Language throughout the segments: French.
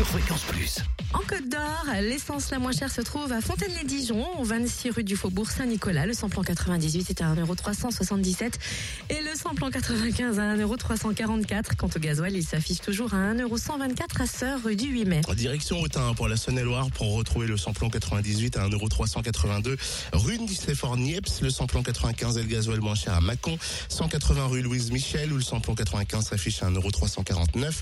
Sur Fréquence Plus. En Côte d'Or, l'essence la moins chère se trouve à Fontaine-les-Dijon, au 26 rue du Faubourg Saint-Nicolas. Le samplon 98 est à 1,377€ et le samplon 95 à 1,344€. Quant au gasoil, il s'affiche toujours à 1,124€ à Sœur, rue du 8 mai. En direction Autun pour la Saône-et-Loire pour retrouver le samplon 98 à 1,382€ rue de niepce le samplon 95 et le gasoil moins cher à Mâcon, 180 rue Louise Michel où le samplon 95 s'affiche à 1,349€,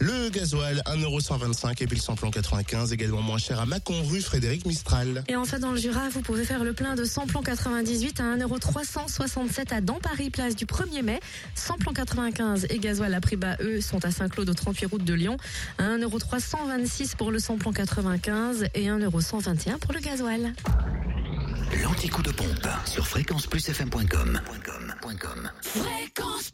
le gasoil 1,125€ et puis le samplon 95 également moins cher à Mâcon, rue Frédéric Mistral. Et enfin, dans le Jura, vous pouvez faire le plein de samplon 98 à 1,367€ à dans Paris, place du 1er mai. Samplon 95 et gasoil à prix bas, eux, sont à Saint-Claude, au 38 route de Lyon. À 1,326€ pour le samplon 95 et 1,121€ pour le gasoil. L'anticoup de pompe sur fréquenceplusfm.com. Fréquence